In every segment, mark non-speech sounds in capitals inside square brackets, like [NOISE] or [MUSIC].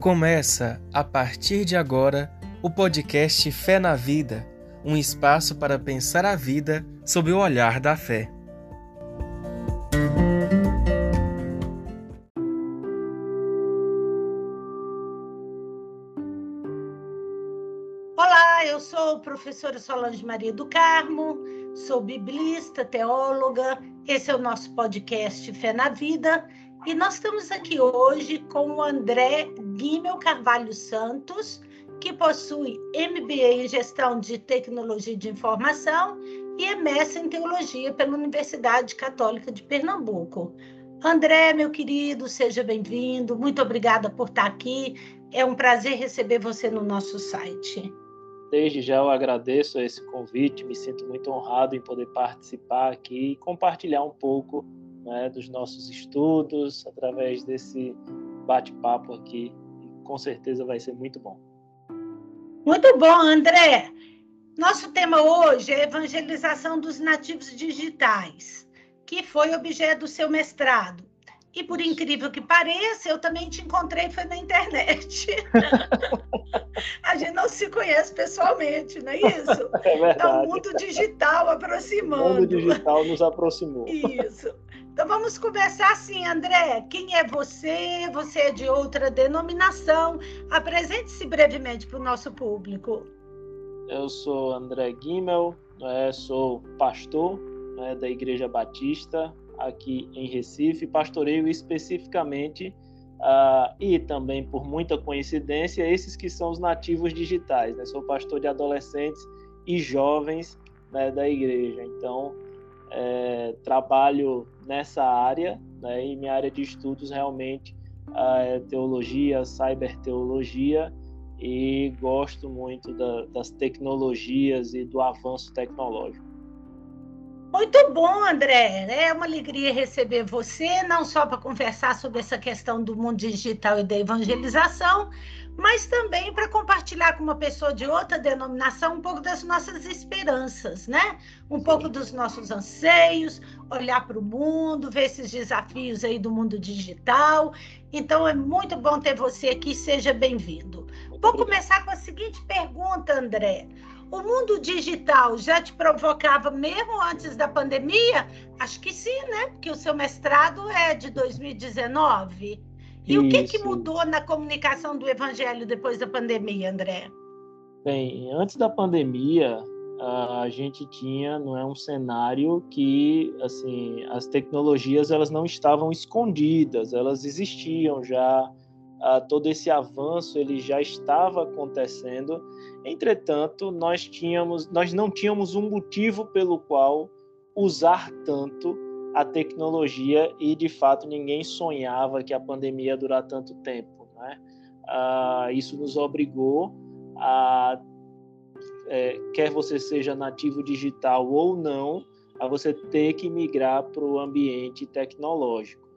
Começa, a partir de agora, o podcast Fé na Vida um espaço para pensar a vida sob o olhar da fé. Olá, eu sou professora Solange Maria do Carmo, sou biblista, teóloga. Esse é o nosso podcast Fé na Vida e nós estamos aqui hoje com o André Guimel Carvalho Santos, que possui MBA em Gestão de Tecnologia de Informação e é mestre em Teologia pela Universidade Católica de Pernambuco. André, meu querido, seja bem-vindo. Muito obrigada por estar aqui. É um prazer receber você no nosso site. Desde já eu agradeço esse convite, me sinto muito honrado em poder participar aqui e compartilhar um pouco né, dos nossos estudos através desse bate-papo aqui. Com certeza vai ser muito bom. Muito bom, André. Nosso tema hoje é evangelização dos nativos digitais, que foi objeto do seu mestrado. E por incrível que pareça, eu também te encontrei foi na internet. [LAUGHS] a gente não se conhece pessoalmente, não é isso? É verdade. Então, o mundo digital aproximando. O mundo digital nos aproximou. Isso. Então vamos conversar assim, André. Quem é você? Você é de outra denominação? Apresente-se brevemente para o nosso público. Eu sou André Guimel, né, sou pastor né, da Igreja Batista aqui em Recife, pastoreio especificamente uh, e também por muita coincidência esses que são os nativos digitais. Né? Sou pastor de adolescentes e jovens né, da igreja. Então é, trabalho nessa área, né, e minha área de estudos realmente é teologia, cyberteologia, e gosto muito da, das tecnologias e do avanço tecnológico. Muito bom, André. É uma alegria receber você, não só para conversar sobre essa questão do mundo digital e da evangelização, mas também para compartilhar com uma pessoa de outra denominação um pouco das nossas esperanças, né? Um pouco dos nossos anseios, olhar para o mundo, ver esses desafios aí do mundo digital. Então é muito bom ter você aqui, seja bem-vindo. Vou começar com a seguinte pergunta, André. O mundo digital já te provocava mesmo antes da pandemia? Acho que sim, né? Porque o seu mestrado é de 2019. E Isso. o que, que mudou na comunicação do evangelho depois da pandemia, André? Bem, antes da pandemia, a gente tinha não é um cenário que assim as tecnologias elas não estavam escondidas elas existiam já todo esse avanço ele já estava acontecendo entretanto nós tínhamos nós não tínhamos um motivo pelo qual usar tanto a tecnologia e de fato ninguém sonhava que a pandemia ia durar tanto tempo, né? Ah, isso nos obrigou a é, quer você seja nativo digital ou não, a você ter que migrar para o ambiente tecnológico.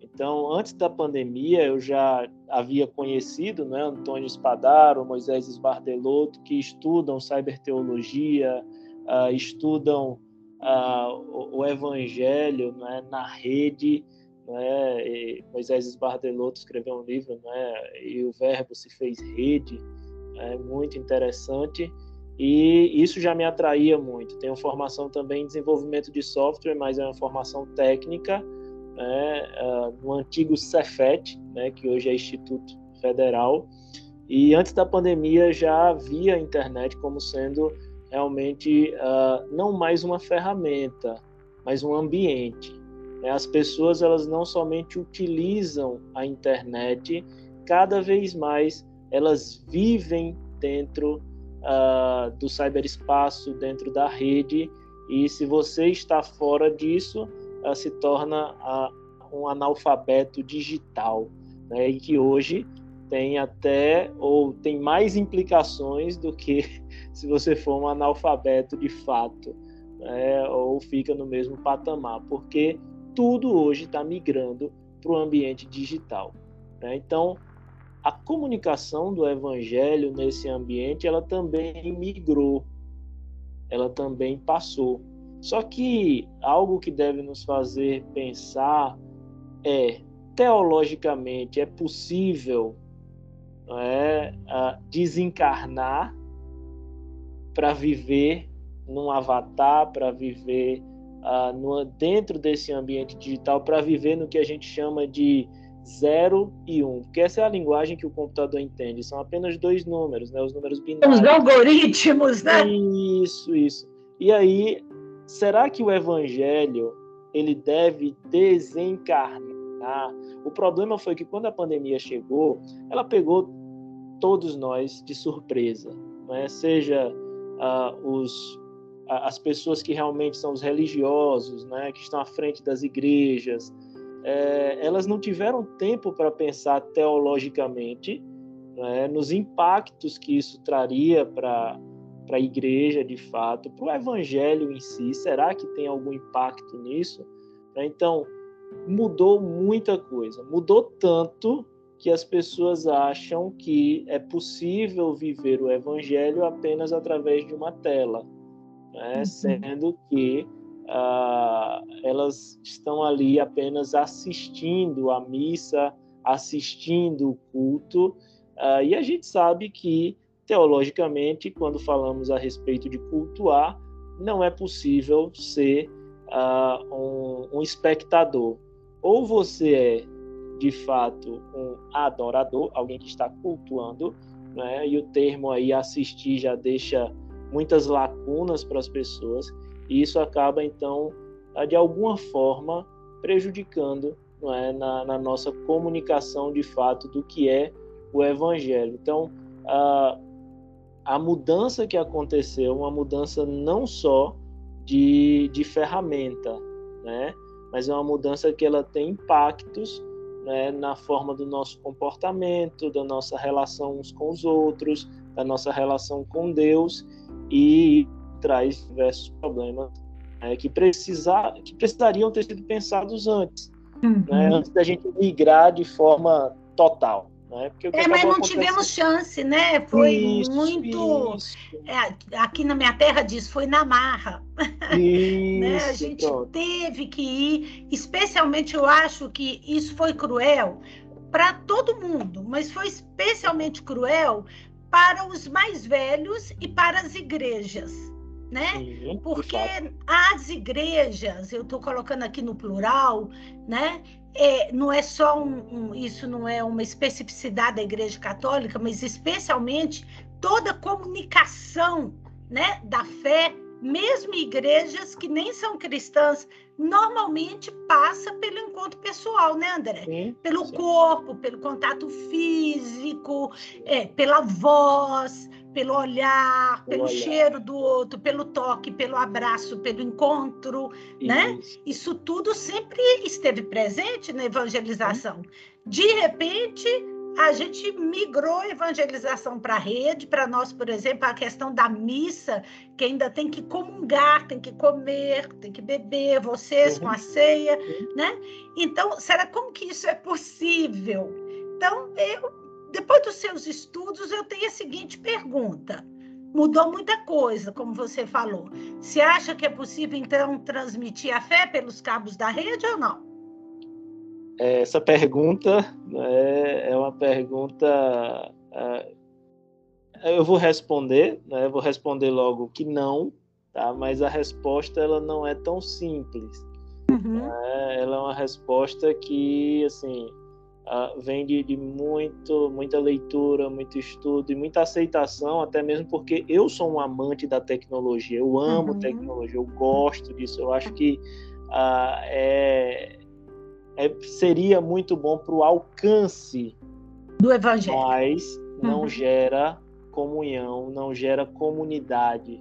Então, antes da pandemia, eu já havia conhecido né, Antônio Spadaro, Moisés Esbardelotto, que estudam cyberteologia, uh, estudam uh, o, o, evangelho né, na rede. Né, Moisés Esbardelotto escreveu um livro, né, e o verbo se fez rede, é muito interessante. E isso já me atraía muito. Tenho formação também em desenvolvimento de software, mas é uma formação técnica, né, uh, no antigo Cefet, né, que hoje é Instituto Federal. E antes da pandemia já via a internet como sendo realmente uh, não mais uma ferramenta, mas um ambiente. Né? As pessoas elas não somente utilizam a internet, cada vez mais elas vivem dentro uh, do cyberespaço, dentro da rede, e se você está fora disso, uh, se torna um analfabeto digital, né? e que hoje tem até ou tem mais implicações do que se você for um analfabeto de fato, né, ou fica no mesmo patamar, porque tudo hoje está migrando para o ambiente digital. Né? Então, a comunicação do evangelho nesse ambiente, ela também migrou, ela também passou. Só que algo que deve nos fazer pensar é, teologicamente, é possível é, desencarnar para viver num avatar, para viver uh, no, dentro desse ambiente digital, para viver no que a gente chama de zero e um, porque essa é a linguagem que o computador entende. São apenas dois números, né? Os números binários. Os algoritmos, né? Isso, isso. E aí, será que o evangelho ele deve desencarnar? O problema foi que quando a pandemia chegou, ela pegou todos nós de surpresa, né? Seja uh, os as pessoas que realmente são os religiosos, né, que estão à frente das igrejas, é, elas não tiveram tempo para pensar teologicamente né, nos impactos que isso traria para a igreja de fato, para o evangelho em si. Será que tem algum impacto nisso? Então, mudou muita coisa. Mudou tanto que as pessoas acham que é possível viver o evangelho apenas através de uma tela, né? Uhum. sendo que uh, elas estão ali apenas assistindo a missa, assistindo o culto, uh, e a gente sabe que, teologicamente, quando falamos a respeito de cultuar, não é possível ser uh, um, um espectador. Ou você é, de fato, um adorador, alguém que está cultuando, né? e o termo aí assistir já deixa muitas lacunas para as pessoas, e isso acaba, então, de alguma forma, prejudicando é, na, na nossa comunicação de fato do que é o Evangelho. Então, a, a mudança que aconteceu, uma mudança não só de, de ferramenta, né, mas é uma mudança que ela tem impactos né, na forma do nosso comportamento, da nossa relação uns com os outros, da nossa relação com Deus e traz diversos problemas né, que, precisar, que precisariam ter sido pensados antes, uhum. né, antes da gente migrar de forma total. Né? É, mas não tivemos chance, né? Foi isso, muito. Isso. É, aqui na minha terra diz, foi na marra. [LAUGHS] Isso, né? A gente pronto. teve que ir, especialmente eu acho que isso foi cruel para todo mundo, mas foi especialmente cruel para os mais velhos e para as igrejas né? Porque as igrejas, eu estou colocando aqui no plural, né? É, não é só um, um, isso não é uma especificidade da Igreja Católica, mas especialmente toda a comunicação, né, da fé, mesmo igrejas que nem são cristãs, normalmente passa pelo encontro pessoal, né, André? Sim, pelo sim. corpo, pelo contato físico, é, pela voz, pelo olhar, pelo olhar. cheiro do outro, pelo toque, pelo abraço, pelo encontro, né? Isso. né? Isso tudo sempre esteve presente na evangelização. De repente, a gente migrou a evangelização para a rede, para nós, por exemplo, a questão da missa, que ainda tem que comungar, tem que comer, tem que beber, vocês uhum. com a ceia, né? Então, será como que isso é possível? Então, eu depois dos seus estudos, eu tenho a seguinte pergunta. Mudou muita coisa, como você falou. Você acha que é possível, então, transmitir a fé pelos cabos da rede ou não? Essa pergunta né, é uma pergunta. É, eu vou responder, né, vou responder logo que não, tá? mas a resposta ela não é tão simples. Uhum. É, ela é uma resposta que, assim, uh, vem de, de, muito, muita leitura, muito estudo e muita aceitação, até mesmo porque eu sou um amante da tecnologia, eu amo uhum. tecnologia, eu gosto disso, eu acho que uh, é, é, seria muito bom para o alcance do evangelho, mas não uhum. gera comunhão, não gera comunidade.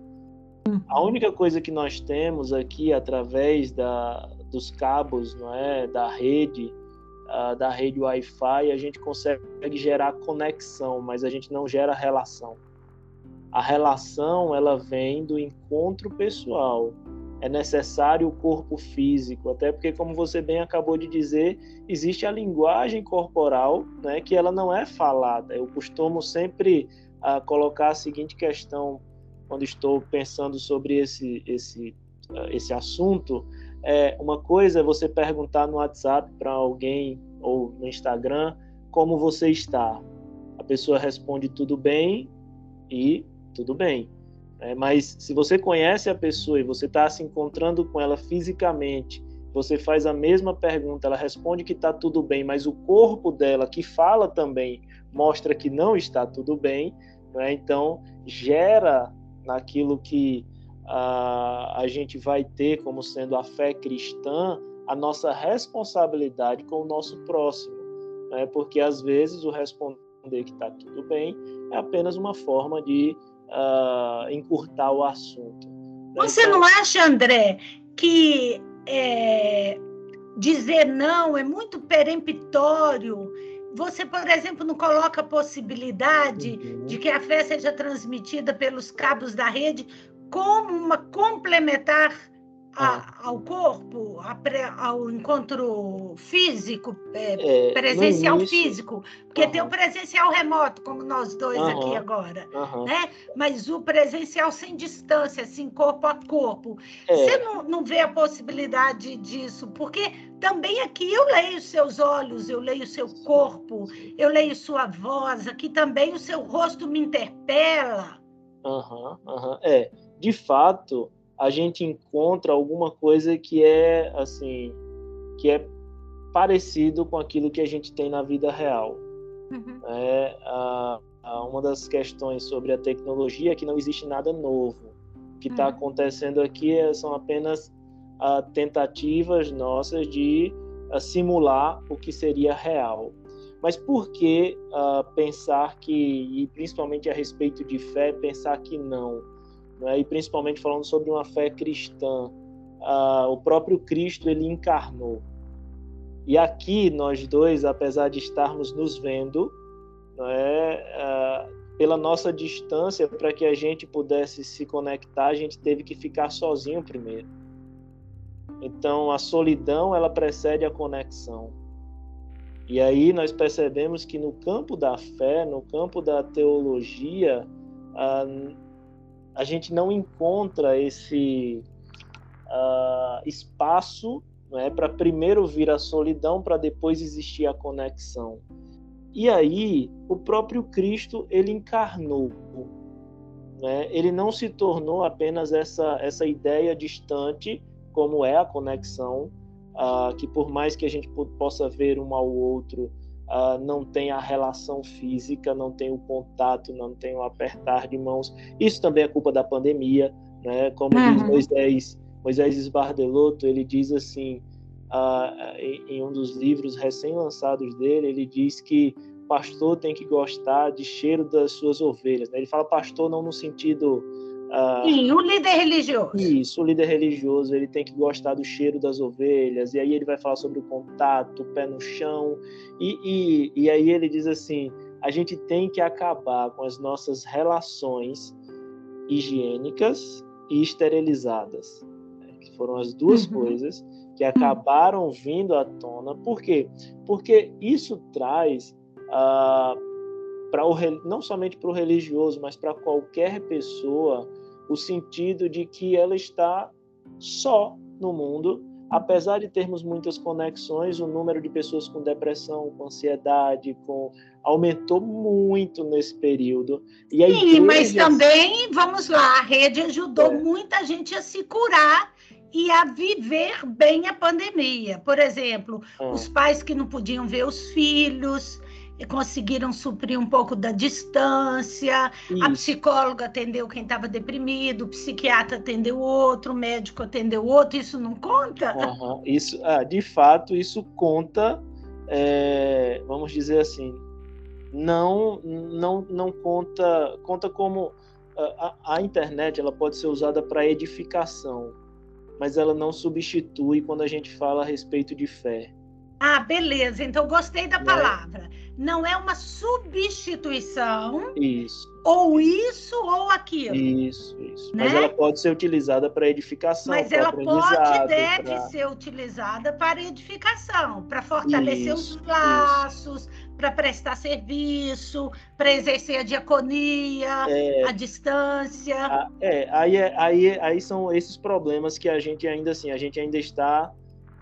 Uhum. A única coisa que nós temos aqui através da, dos cabos, não é, da rede, uh, da rede Wi-Fi, a gente consegue gerar conexão, mas a gente não gera relação. A relação ela vem do encontro pessoal. É necessário o corpo físico, até porque, como você bem acabou de dizer, existe a linguagem corporal, né, que ela não é falada. Eu costumo sempre uh, colocar a seguinte questão quando estou pensando sobre esse esse uh, esse assunto é, uma coisa é você perguntar no WhatsApp para alguém ou no Instagram como você está. a pessoa responde tudo bem e tudo bem. É, mas se você conhece a pessoa e você está se encontrando com ela fisicamente, você faz a mesma pergunta, ela responde que está tudo bem, mas o corpo dela, que fala também, mostra que não está tudo bem, né? então gera naquilo que uh, a gente vai ter como sendo a fé cristã a nossa responsabilidade com o nosso próximo, né? porque às vezes o responder que está tudo bem é apenas uma forma de uh, encurtar o assunto. Né? Você então... não acha, André, que é, dizer não é muito peremptório? Você, por exemplo, não coloca a possibilidade uhum. de que a fé seja transmitida pelos cabos da rede como uma complementar a, ah. ao corpo, a ao encontro físico, é, é, presencial início, físico, porque tem o presencial remoto, como nós dois aqui agora, né? Mas o presencial sem distância, assim, corpo a corpo. É. Você não, não vê a possibilidade disso, porque também aqui eu leio seus olhos, eu leio seu corpo, eu leio sua voz, aqui também o seu rosto me interpela. Aham, aham, é. De fato, a gente encontra alguma coisa que é assim, que é parecido com aquilo que a gente tem na vida real. Uhum. É, a, a uma das questões sobre a tecnologia é que não existe nada novo. O que está uhum. acontecendo aqui é, são apenas a, tentativas nossas de a, simular o que seria real. Mas por que pensar que, e principalmente a respeito de fé, pensar que não? Né? e principalmente falando sobre uma fé cristã. Ah, o próprio Cristo ele encarnou. E aqui nós dois, apesar de estarmos nos vendo, é, ah, pela nossa distância, para que a gente pudesse se conectar, a gente teve que ficar sozinho primeiro. Então a solidão ela precede a conexão. E aí nós percebemos que no campo da fé, no campo da teologia, ah, a gente não encontra esse uh, espaço né, para primeiro vir a solidão, para depois existir a conexão. E aí, o próprio Cristo, ele encarnou. Né? Ele não se tornou apenas essa, essa ideia distante, como é a conexão, uh, que por mais que a gente possa ver um ao outro, uh, não tem a relação física, não tem o contato, não tem o apertar de mãos. Isso também é culpa da pandemia, né? Como uhum. diz Moisés, Moisés Esbardelotto, ele diz assim, uh, em, em um dos livros recém-lançados dele, ele diz que pastor tem que gostar de cheiro das suas ovelhas. Né? Ele fala pastor não no sentido ah, Sim, o líder religioso. Isso, o líder religioso ele tem que gostar do cheiro das ovelhas, e aí ele vai falar sobre o contato, o pé no chão, e, e, e aí ele diz assim: a gente tem que acabar com as nossas relações higiênicas e esterilizadas, né? que foram as duas uhum. coisas que acabaram vindo à tona. Por quê? Porque isso traz. Uh, para o não somente para o religioso, mas para qualquer pessoa o sentido de que ela está só no mundo, apesar de termos muitas conexões, o número de pessoas com depressão, com ansiedade, com aumentou muito nesse período. E Sim, igreja... mas também, vamos lá, a rede ajudou é. muita gente a se curar e a viver bem a pandemia. Por exemplo, ah. os pais que não podiam ver os filhos, conseguiram suprir um pouco da distância, Isso. a psicóloga atendeu quem estava deprimido, o psiquiatra atendeu outro, o médico atendeu outro, isso não conta? Uhum. Isso, ah, de fato, isso conta, é, vamos dizer assim, não, não, não conta, conta como a, a internet ela pode ser usada para edificação, mas ela não substitui quando a gente fala a respeito de fé. Ah, beleza. Então gostei da né? palavra não é uma substituição. Isso. Ou isso ou aquilo. Isso, isso. Né? Mas ela pode ser utilizada para edificação. Mas ela pode e deve pra... ser utilizada para edificação, para fortalecer isso, os laços, para prestar serviço, para exercer a diaconia, é, a distância. A, é, aí, é, aí, aí são esses problemas que a gente ainda assim, a gente ainda está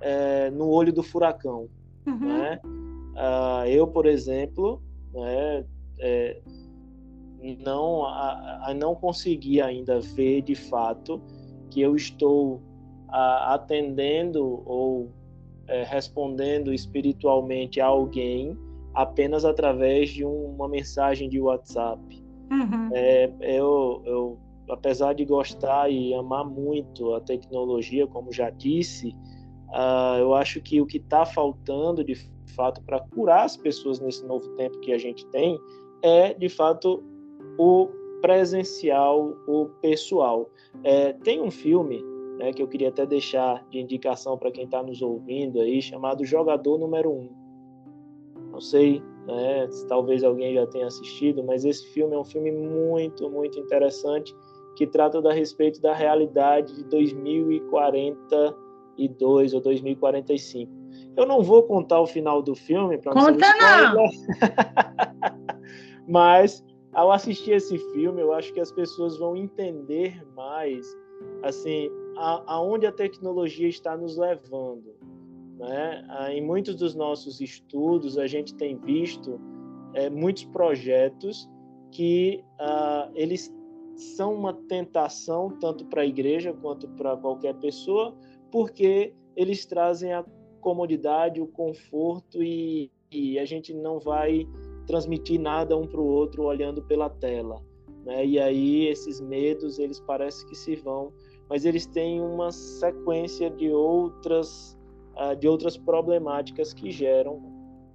é, no olho do furacão. Uhum. Né? Uh, eu, por exemplo, né, é, não a, a, não conseguir ainda ver de fato que eu estou a, atendendo ou é, respondendo espiritualmente a alguém apenas através de um, uma mensagem de WhatsApp. Uhum. É, eu, eu, apesar de gostar e amar muito a tecnologia, como já disse, uh, eu acho que o que está faltando de fato para curar as pessoas nesse novo tempo que a gente tem é de fato o presencial, o pessoal. É, tem um filme né, que eu queria até deixar de indicação para quem está nos ouvindo aí, chamado Jogador Número 1. Não sei né, se talvez alguém já tenha assistido, mas esse filme é um filme muito, muito interessante que trata da respeito da realidade de 2042 ou 2045. Eu não vou contar o final do filme para Conta não. [LAUGHS] mas ao assistir esse filme, eu acho que as pessoas vão entender mais assim a, aonde a tecnologia está nos levando. Né? Ah, em muitos dos nossos estudos, a gente tem visto é, muitos projetos que uh, eles são uma tentação tanto para a igreja quanto para qualquer pessoa, porque eles trazem a comodidade, o conforto e, e a gente não vai transmitir nada um para o outro olhando pela tela. Né? E aí esses medos eles parecem que se vão mas eles têm uma sequência de outras uh, de outras problemáticas que geram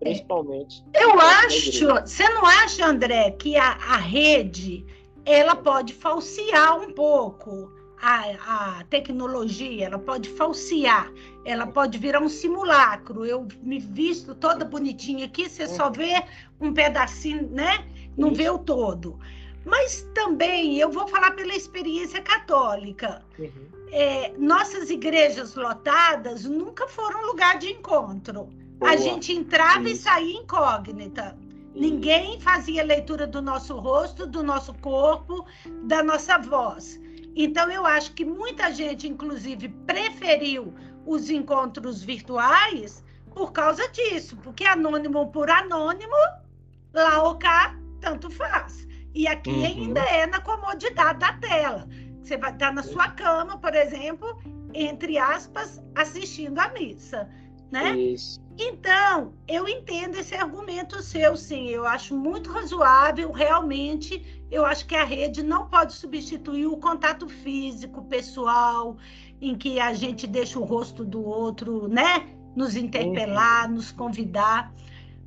principalmente eu acho você não acha André que a, a rede ela pode falsear um pouco a, a, tecnologia, ela pode falsear, ela pode virar um simulacro. Eu me visto toda bonitinha aqui, você só uhum. vê um pedacinho, né? Não Isso. vê o todo. Mas também eu vou falar pela experiência católica. Uhum. É, nossas igrejas lotadas nunca foram lugar de encontro. Boa. A gente entrava Isso. e saía incógnita. Ninguém fazia leitura do nosso rosto, do nosso corpo, da nossa voz. Então, eu acho que muita gente, inclusive, preferiu os encontros virtuais por causa disso, porque anônimo por anônimo, lá ou cá, tanto faz. E aqui uhum. ainda é na comodidade da tela. Você vai estar na sua cama, por exemplo, entre aspas, assistindo a missa, né? Isso. Então, eu entendo esse argumento seu, sim. Eu acho muito razoável, realmente. Eu acho que a rede não pode substituir o contato físico, pessoal, em que a gente deixa o rosto do outro, né? Nos interpelar, uhum. nos convidar.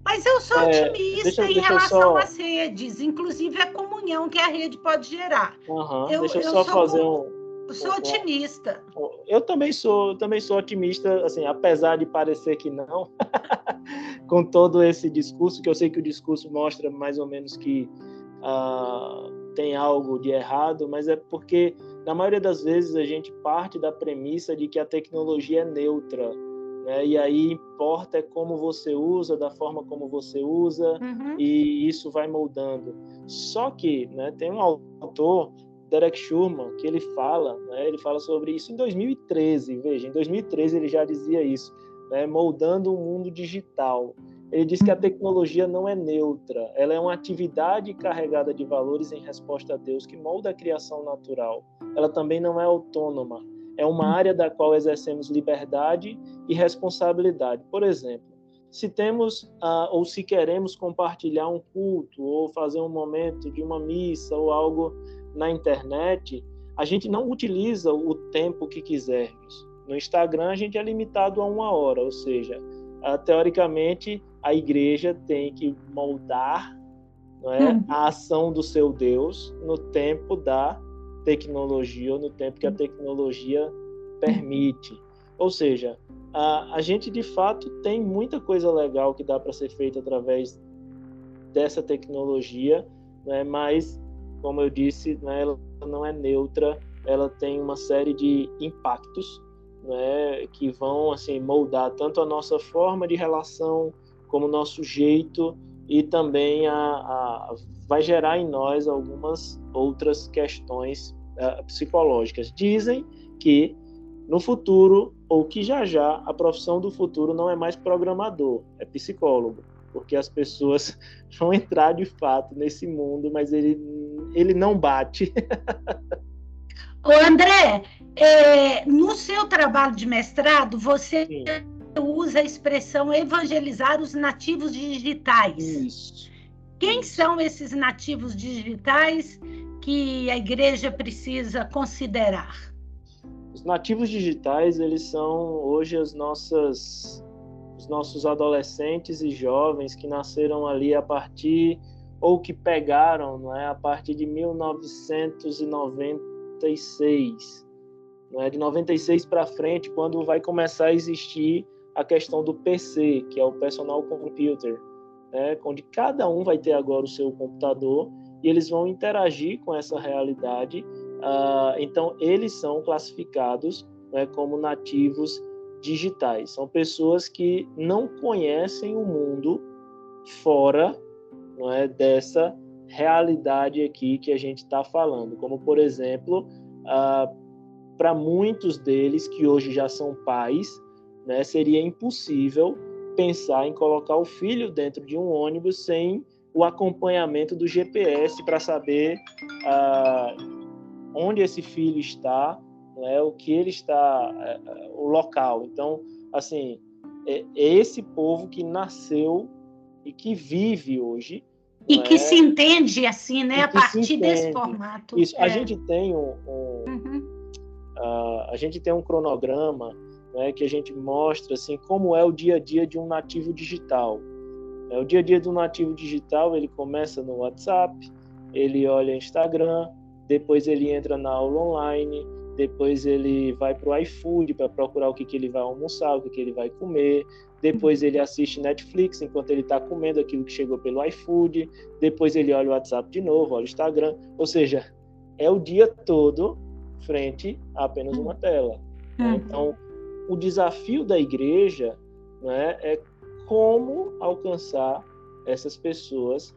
Mas eu sou é, otimista deixa, em deixa relação só... às redes, inclusive a comunhão que a rede pode gerar. Uhum, eu, deixa eu, só fazer um. Eu sou otimista. Eu também sou, também sou otimista, assim, apesar de parecer que não, [LAUGHS] com todo esse discurso, que eu sei que o discurso mostra mais ou menos que uh, tem algo de errado, mas é porque na maioria das vezes a gente parte da premissa de que a tecnologia é neutra né? E aí importa é como você usa, da forma como você usa, uhum. e isso vai moldando. Só que né, tem um autor, Derek Schurman, que ele fala, né, ele fala sobre isso em 2013. Veja, em 2013 ele já dizia isso, né, moldando o mundo digital. Ele diz que a tecnologia não é neutra, ela é uma atividade carregada de valores em resposta a Deus que molda a criação natural. Ela também não é autônoma, é uma área da qual exercemos liberdade e responsabilidade. Por exemplo, se temos ah, ou se queremos compartilhar um culto ou fazer um momento de uma missa ou algo na internet, a gente não utiliza o tempo que quisermos. No Instagram a gente é limitado a uma hora, ou seja, ah, teoricamente a igreja tem que moldar é, hum. a ação do seu Deus no tempo da tecnologia ou no tempo que a tecnologia permite. Ou seja, a, a gente de fato tem muita coisa legal que dá para ser feita através dessa tecnologia, né? mas, como eu disse, né, ela não é neutra, ela tem uma série de impactos né, que vão assim moldar tanto a nossa forma de relação como o nosso jeito e também a, a vai gerar em nós algumas outras questões uh, psicológicas. Dizem que no futuro, ou que já já, a profissão do futuro não é mais programador, é psicólogo. porque as pessoas [LAUGHS] vão entrar de fato nesse mundo, mas ele, ele não bate. Ô André, é, no seu trabalho de mestrado, você Sim. usa a expressão evangelizar os nativos digitais. Isso. Quem são esses nativos digitais que a igreja precisa considerar? Os nativos digitais, eles são hoje as nossas os nossos adolescentes e jovens que nasceram ali a partir ou que pegaram, não é, a partir de 1996, não é, de 96 para frente, quando vai começar a existir a questão do PC, que é o personal computer, né, onde cada um vai ter agora o seu computador e eles vão interagir com essa realidade. Uh, então, eles são classificados né, como nativos digitais. São pessoas que não conhecem o mundo fora não é, dessa realidade aqui que a gente está falando. Como, por exemplo, uh, para muitos deles que hoje já são pais, né, seria impossível pensar em colocar o filho dentro de um ônibus sem o acompanhamento do GPS para saber ah, onde esse filho está, né, o que ele está, eh, eh, o local. Então, assim, é, é esse povo que nasceu e que vive hoje. E que é? se entende assim, né, a partir desse formato. Isso. É. A gente tem um, um uhum. uh, a gente tem um cronograma né, que a gente mostra assim como é o dia a dia de um nativo digital. É, o dia a dia do nativo digital ele começa no WhatsApp, ele olha Instagram, depois ele entra na aula online, depois ele vai para o iFood para procurar o que, que ele vai almoçar, o que, que ele vai comer, depois ele assiste Netflix enquanto ele está comendo aquilo que chegou pelo iFood, depois ele olha o WhatsApp de novo, olha o Instagram, ou seja, é o dia todo frente a apenas uma tela. Né? Então, o desafio da igreja né, é como alcançar essas pessoas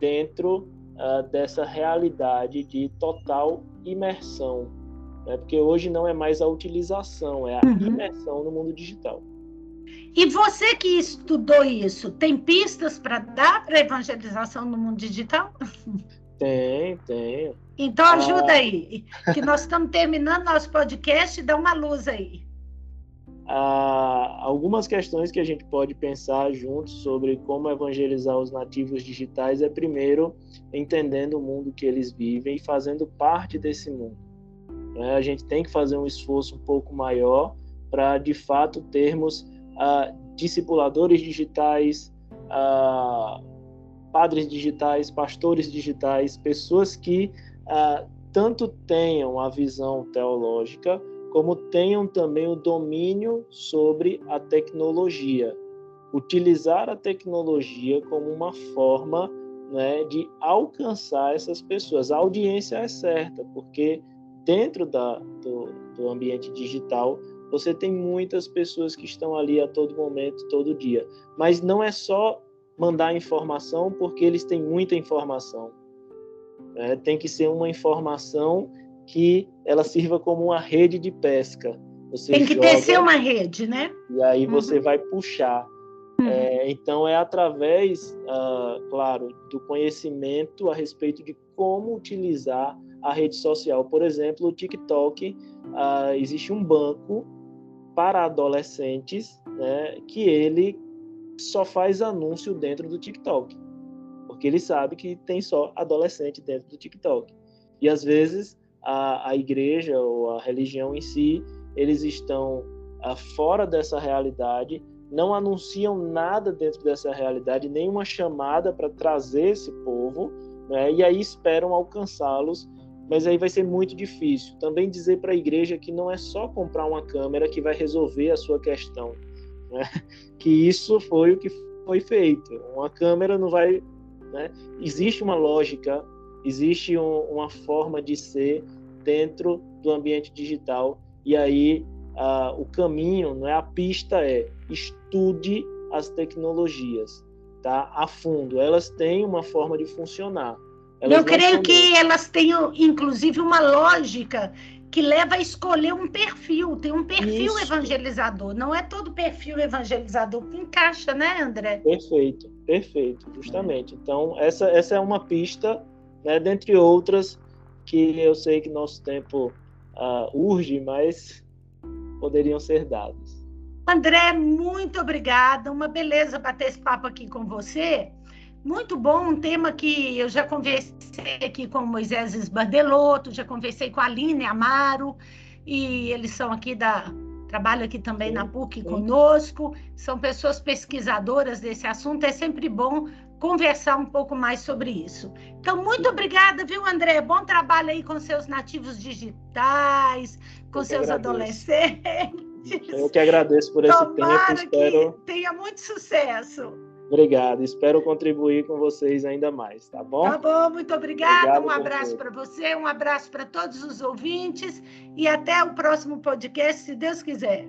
dentro uh, dessa realidade de total imersão. Né? Porque hoje não é mais a utilização, é a uhum. imersão no mundo digital. E você que estudou isso, tem pistas para dar para evangelização no mundo digital? Tem, tem. Então ajuda ah. aí, que nós estamos terminando nosso podcast, dá uma luz aí algumas questões que a gente pode pensar juntos sobre como evangelizar os nativos digitais é primeiro entendendo o mundo que eles vivem e fazendo parte desse mundo. Né? A gente tem que fazer um esforço um pouco maior para de fato termos discipuladores digitais, padres digitais, pastores digitais, pessoas que tanto tenham a visão teológica como tenham também o domínio sobre a tecnologia. Utilizar a tecnologia como uma forma né, de alcançar essas pessoas. A audiência é certa, porque dentro da, do, do ambiente digital você tem muitas pessoas que estão ali a todo momento, todo dia. Mas não é só mandar informação, porque eles têm muita informação. É, tem que ser uma informação que ela sirva como uma rede de pesca. Você Tem que tecer uma rede, né? E aí você uhum. vai puxar. Uhum. É, então é através, uh, claro, do conhecimento a respeito de como utilizar a rede social. Por exemplo, o TikTok, uh, existe um banco para adolescentes, né, que ele só faz anúncio dentro do TikTok, porque ele sabe que tem só adolescente dentro do TikTok. E às vezes a, a igreja ou a religião em si, eles estão a, fora dessa realidade, não anunciam nada dentro dessa realidade, nenhuma chamada para trazer esse povo, né? e aí esperam alcançá-los, mas aí vai ser muito difícil. Também dizer para a igreja que não é só comprar uma câmera que vai resolver a sua questão, né? [LAUGHS] que isso foi o que foi feito. Uma câmera não vai. Né? Existe uma lógica existe um, uma forma de ser dentro do ambiente digital e aí o caminho, não é a pista é estude as tecnologias, tá? A fundo, elas têm uma forma de funcionar. Elas Eu creio que elas têm, inclusive, uma lógica que leva a escolher um perfil. Tem um perfil Isso. evangelizador. Não é todo perfil evangelizador que encaixa, né, André? Perfeito Perfeito, justamente. Então, essa, essa é uma pista, né, dentre outras, que eu sei que nosso tempo uh, urge, mas poderiam ser dadas. André, muito obrigada. Uma beleza bater esse papo aqui com você. Muito bom, um tema que eu já conversei aqui com Moisés Esbandeloto, já conversei com a Aline Amaro, e eles são aqui da. Trabalham aqui também sim, na PUC sim. conosco, são pessoas pesquisadoras desse assunto, é sempre bom conversar um pouco mais sobre isso. Então, muito obrigada, viu, André? Bom trabalho aí com seus nativos digitais, com eu seus adolescentes. Eu que agradeço por esse Tomara tempo. Espero... que tenha muito sucesso. Obrigado, espero contribuir com vocês ainda mais, tá bom? Tá bom, muito obrigada. um abraço para você, um abraço para todos os ouvintes e até o próximo podcast, se Deus quiser.